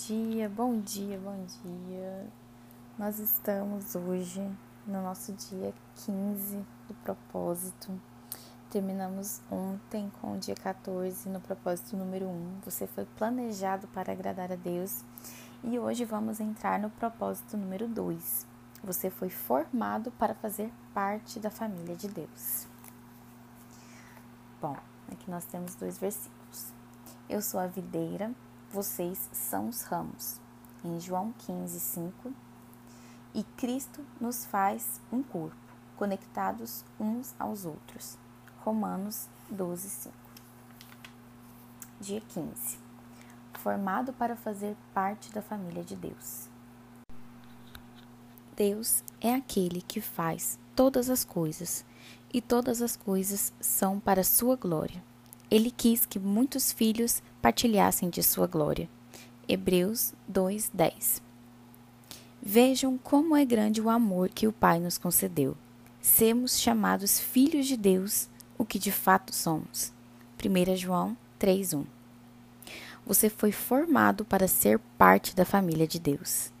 Bom dia, bom dia, bom dia. Nós estamos hoje no nosso dia 15 do propósito. Terminamos ontem com o dia 14 no propósito número 1. Você foi planejado para agradar a Deus. E hoje vamos entrar no propósito número 2. Você foi formado para fazer parte da família de Deus. Bom, aqui nós temos dois versículos. Eu sou a videira vocês são os ramos. Em João 15, 5. E Cristo nos faz um corpo, conectados uns aos outros. Romanos 12, 5. Dia 15. Formado para fazer parte da família de Deus. Deus é aquele que faz todas as coisas, e todas as coisas são para sua glória. Ele quis que muitos filhos partilhassem de sua glória. Hebreus 2:10. Vejam como é grande o amor que o Pai nos concedeu. Sermos chamados filhos de Deus, o que de fato somos. 1 João 3:1. Você foi formado para ser parte da família de Deus.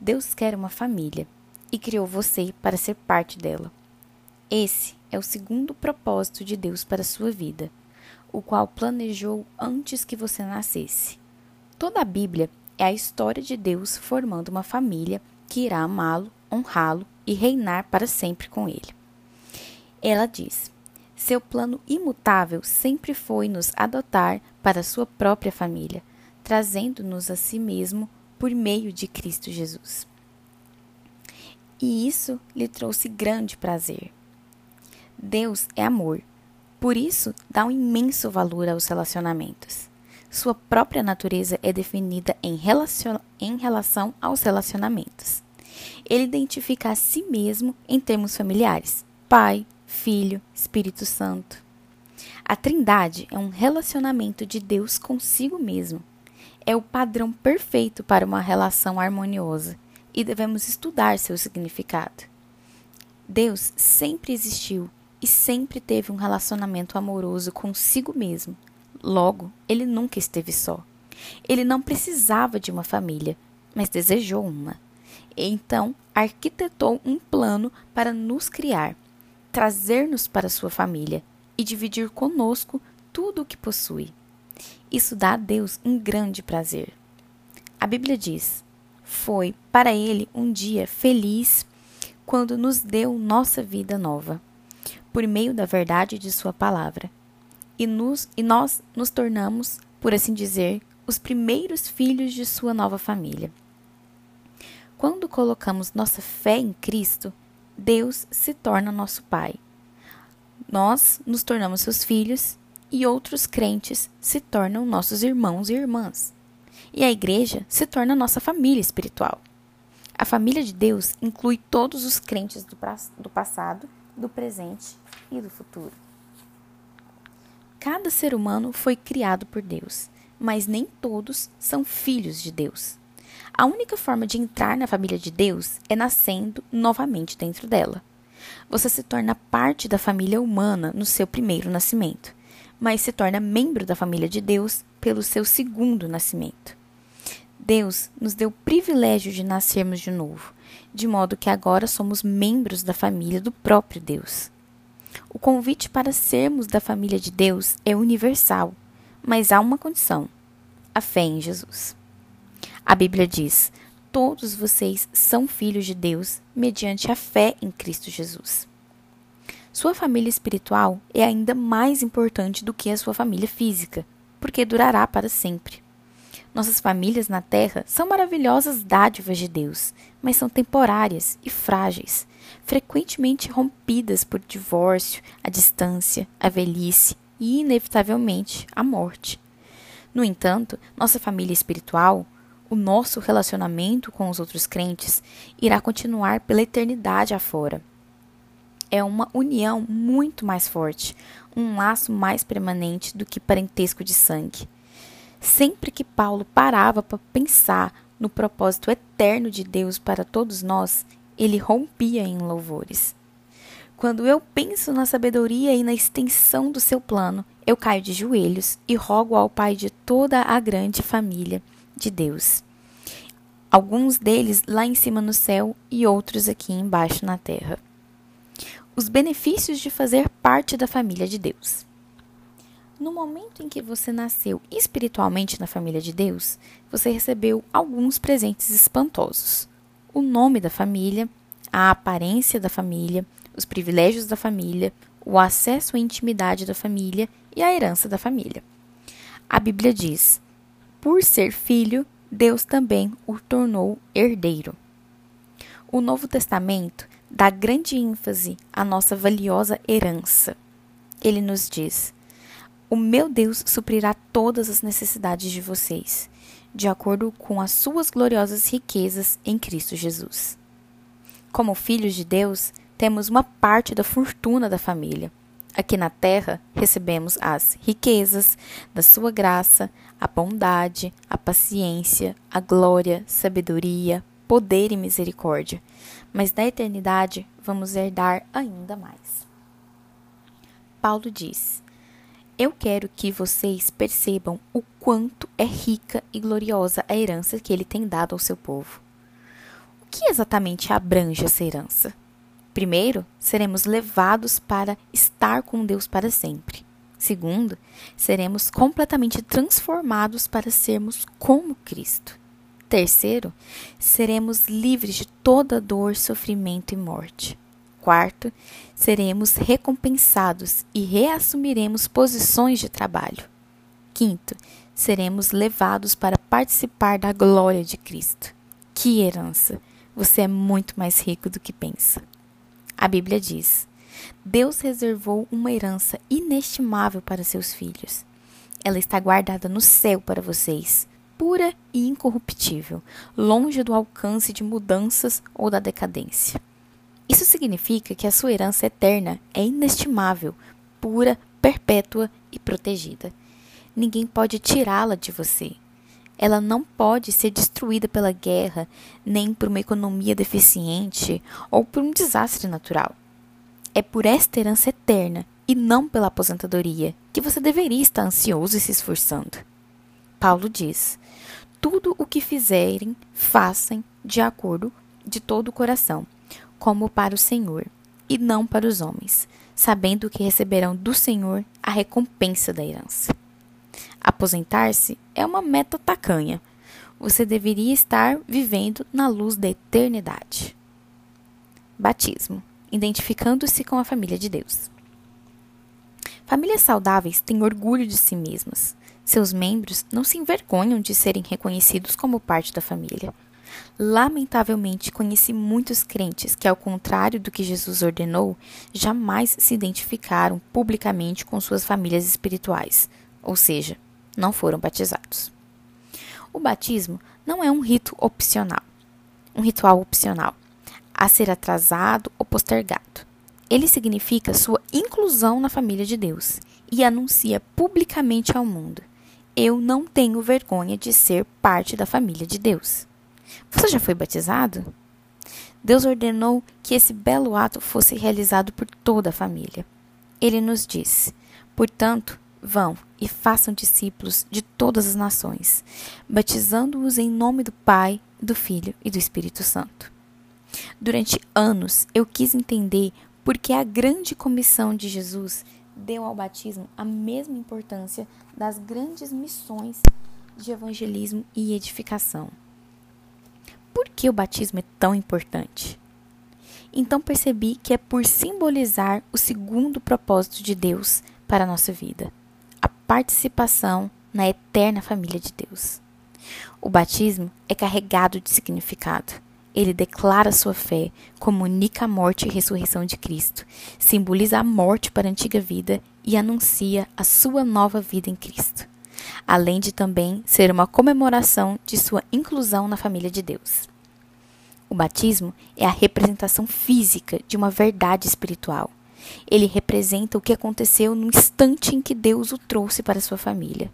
Deus quer uma família e criou você para ser parte dela. Esse é o segundo propósito de Deus para a sua vida o qual planejou antes que você nascesse. Toda a Bíblia é a história de Deus formando uma família que irá amá-lo, honrá-lo e reinar para sempre com ele. Ela diz: seu plano imutável sempre foi nos adotar para sua própria família, trazendo-nos a si mesmo por meio de Cristo Jesus. E isso lhe trouxe grande prazer. Deus é amor por isso, dá um imenso valor aos relacionamentos. Sua própria natureza é definida em, relacion... em relação aos relacionamentos. Ele identifica a si mesmo em termos familiares: Pai, Filho, Espírito Santo. A Trindade é um relacionamento de Deus consigo mesmo. É o padrão perfeito para uma relação harmoniosa e devemos estudar seu significado. Deus sempre existiu e sempre teve um relacionamento amoroso consigo mesmo. Logo, ele nunca esteve só. Ele não precisava de uma família, mas desejou uma. Então, arquitetou um plano para nos criar, trazer-nos para sua família e dividir conosco tudo o que possui. Isso dá a Deus um grande prazer. A Bíblia diz: Foi para ele um dia feliz quando nos deu nossa vida nova por meio da verdade de Sua palavra. E, nos, e nós nos tornamos, por assim dizer, os primeiros filhos de Sua nova família. Quando colocamos nossa fé em Cristo, Deus se torna nosso Pai. Nós nos tornamos seus filhos e outros crentes se tornam nossos irmãos e irmãs. E a igreja se torna nossa família espiritual. A família de Deus inclui todos os crentes do, do passado do presente e do futuro. Cada ser humano foi criado por Deus, mas nem todos são filhos de Deus. A única forma de entrar na família de Deus é nascendo novamente dentro dela. Você se torna parte da família humana no seu primeiro nascimento, mas se torna membro da família de Deus pelo seu segundo nascimento. Deus nos deu o privilégio de nascermos de novo, de modo que agora somos membros da família do próprio Deus. O convite para sermos da família de Deus é universal, mas há uma condição: a fé em Jesus. A Bíblia diz: Todos vocês são filhos de Deus mediante a fé em Cristo Jesus. Sua família espiritual é ainda mais importante do que a sua família física, porque durará para sempre. Nossas famílias na Terra são maravilhosas dádivas de Deus, mas são temporárias e frágeis, frequentemente rompidas por divórcio, a distância, a velhice e, inevitavelmente, a morte. No entanto, nossa família espiritual, o nosso relacionamento com os outros crentes, irá continuar pela eternidade afora. É uma união muito mais forte, um laço mais permanente do que parentesco de sangue. Sempre que Paulo parava para pensar no propósito eterno de Deus para todos nós, ele rompia em louvores. Quando eu penso na sabedoria e na extensão do seu plano, eu caio de joelhos e rogo ao Pai de toda a grande família de Deus. Alguns deles lá em cima no céu e outros aqui embaixo na terra. Os benefícios de fazer parte da família de Deus. No momento em que você nasceu espiritualmente na família de Deus, você recebeu alguns presentes espantosos: o nome da família, a aparência da família, os privilégios da família, o acesso à intimidade da família e a herança da família. A Bíblia diz: por ser filho, Deus também o tornou herdeiro. O Novo Testamento dá grande ênfase à nossa valiosa herança. Ele nos diz: o meu Deus suprirá todas as necessidades de vocês, de acordo com as suas gloriosas riquezas em Cristo Jesus. Como filhos de Deus, temos uma parte da fortuna da família. Aqui na terra, recebemos as riquezas da sua graça, a bondade, a paciência, a glória, sabedoria, poder e misericórdia. Mas na eternidade, vamos herdar ainda mais. Paulo diz: eu quero que vocês percebam o quanto é rica e gloriosa a herança que ele tem dado ao seu povo. O que exatamente abrange essa herança? Primeiro, seremos levados para estar com Deus para sempre. Segundo, seremos completamente transformados para sermos como Cristo. Terceiro, seremos livres de toda dor, sofrimento e morte. Quarto, seremos recompensados e reassumiremos posições de trabalho. Quinto, seremos levados para participar da glória de Cristo. Que herança! Você é muito mais rico do que pensa. A Bíblia diz: Deus reservou uma herança inestimável para seus filhos. Ela está guardada no céu para vocês, pura e incorruptível, longe do alcance de mudanças ou da decadência. Isso significa que a sua herança eterna é inestimável, pura, perpétua e protegida. Ninguém pode tirá-la de você. Ela não pode ser destruída pela guerra, nem por uma economia deficiente ou por um desastre natural. É por esta herança eterna e não pela aposentadoria que você deveria estar ansioso e se esforçando. Paulo diz: Tudo o que fizerem, façam de acordo de todo o coração como para o Senhor, e não para os homens, sabendo que receberão do Senhor a recompensa da herança. Aposentar-se é uma meta tacanha. Você deveria estar vivendo na luz da eternidade. Batismo identificando-se com a família de Deus. Famílias saudáveis têm orgulho de si mesmas. Seus membros não se envergonham de serem reconhecidos como parte da família. Lamentavelmente, conheci muitos crentes que, ao contrário do que Jesus ordenou, jamais se identificaram publicamente com suas famílias espirituais, ou seja, não foram batizados. O batismo não é um rito opcional, um ritual opcional, a ser atrasado ou postergado. Ele significa sua inclusão na família de Deus e anuncia publicamente ao mundo: Eu não tenho vergonha de ser parte da família de Deus. Você já foi batizado? Deus ordenou que esse belo ato fosse realizado por toda a família. Ele nos disse: Portanto, vão e façam discípulos de todas as nações, batizando-os em nome do Pai, do Filho e do Espírito Santo. Durante anos eu quis entender por que a grande comissão de Jesus deu ao batismo a mesma importância das grandes missões de evangelismo e edificação. Por que o batismo é tão importante? Então percebi que é por simbolizar o segundo propósito de Deus para a nossa vida, a participação na eterna família de Deus. O batismo é carregado de significado. Ele declara sua fé, comunica a morte e ressurreição de Cristo, simboliza a morte para a antiga vida e anuncia a sua nova vida em Cristo além de também ser uma comemoração de sua inclusão na família de Deus. O batismo é a representação física de uma verdade espiritual. Ele representa o que aconteceu no instante em que Deus o trouxe para sua família.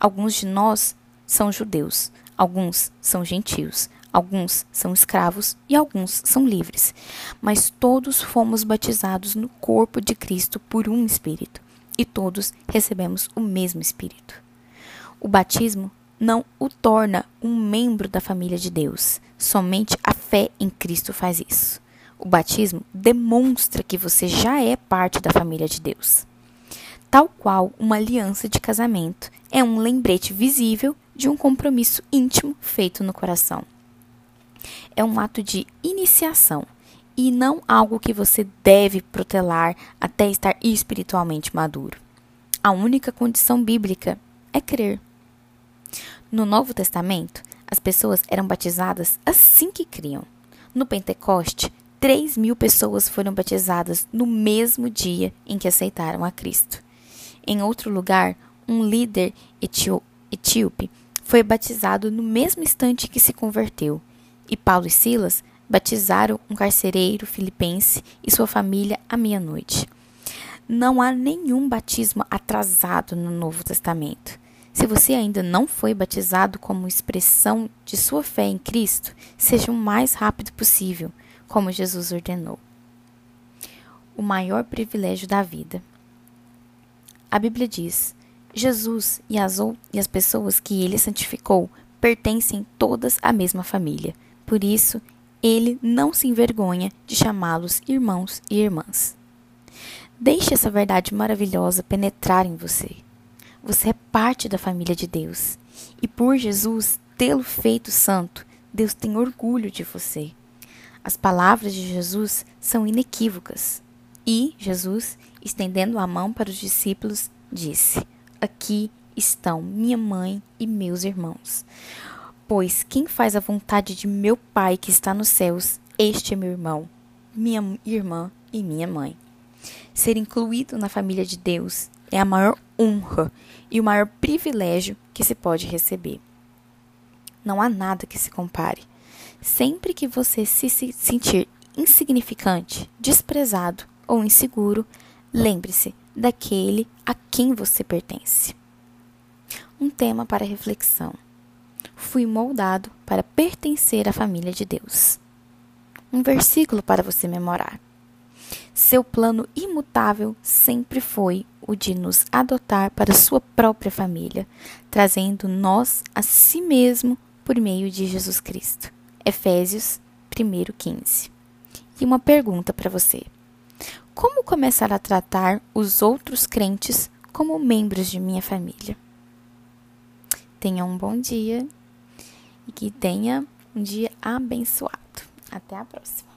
Alguns de nós são judeus, alguns são gentios, alguns são escravos e alguns são livres, mas todos fomos batizados no corpo de Cristo por um Espírito e todos recebemos o mesmo Espírito. O batismo não o torna um membro da família de Deus. Somente a fé em Cristo faz isso. O batismo demonstra que você já é parte da família de Deus. Tal qual uma aliança de casamento é um lembrete visível de um compromisso íntimo feito no coração. É um ato de iniciação e não algo que você deve protelar até estar espiritualmente maduro. A única condição bíblica é crer. No Novo Testamento, as pessoas eram batizadas assim que criam. No Pentecoste, 3 mil pessoas foram batizadas no mesmo dia em que aceitaram a Cristo. Em outro lugar, um líder etíope foi batizado no mesmo instante que se converteu, e Paulo e Silas batizaram um carcereiro filipense e sua família à meia-noite. Não há nenhum batismo atrasado no Novo Testamento. Se você ainda não foi batizado como expressão de sua fé em Cristo, seja o mais rápido possível, como Jesus ordenou. O maior privilégio da vida. A Bíblia diz: Jesus e as, e as pessoas que ele santificou pertencem todas à mesma família. Por isso, ele não se envergonha de chamá-los irmãos e irmãs. Deixe essa verdade maravilhosa penetrar em você. Você é parte da família de Deus. E por Jesus tê-lo feito santo, Deus tem orgulho de você. As palavras de Jesus são inequívocas. E Jesus, estendendo a mão para os discípulos, disse: Aqui estão minha mãe e meus irmãos. Pois quem faz a vontade de meu Pai que está nos céus, este é meu irmão, minha irmã e minha mãe. Ser incluído na família de Deus é a maior honra e o maior privilégio que se pode receber. Não há nada que se compare. Sempre que você se sentir insignificante, desprezado ou inseguro, lembre-se daquele a quem você pertence. Um tema para reflexão. Fui moldado para pertencer à família de Deus. Um versículo para você memorar. Seu plano imutável sempre foi o de nos adotar para sua própria família, trazendo nós a si mesmo por meio de Jesus Cristo. Efésios 1:15. E uma pergunta para você: Como começar a tratar os outros crentes como membros de minha família? Tenha um bom dia e que tenha um dia abençoado. Até a próxima.